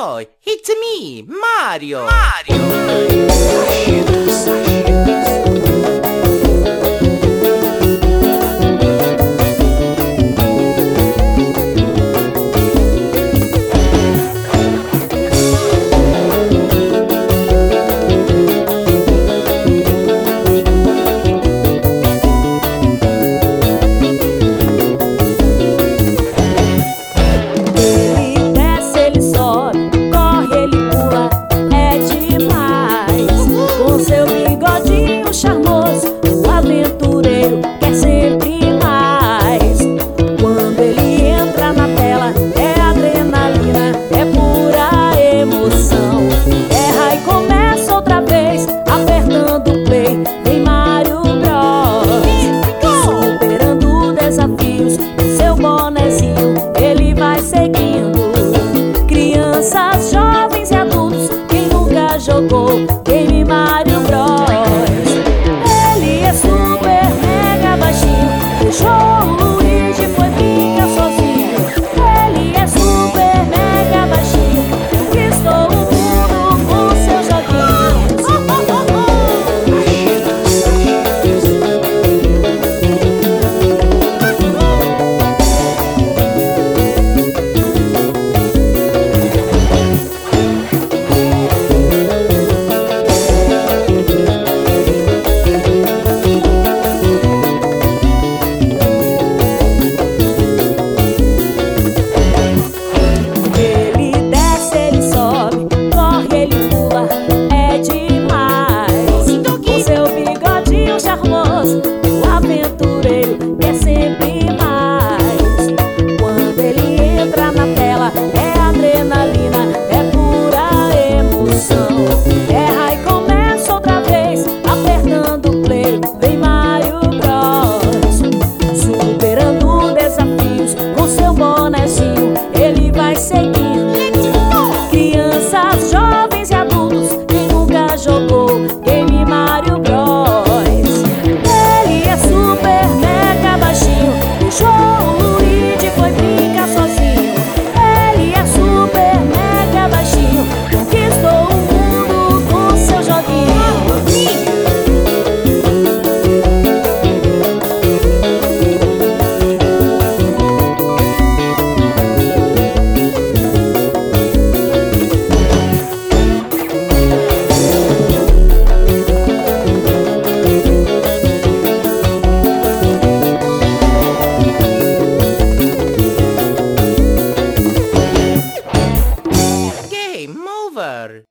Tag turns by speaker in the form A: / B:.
A: It's me, Mario! Mario!
B: seu bigodinho charmoso, o aventureiro quer sempre mais. Quando ele entra na tela, é adrenalina, é pura emoção. Erra e começa outra vez, apertando play, vem Mario Bros. Superando desafios, seu bonezinho ele vai seguindo. Crianças, jovens e adultos, quem nunca jogou, quem
A: besar.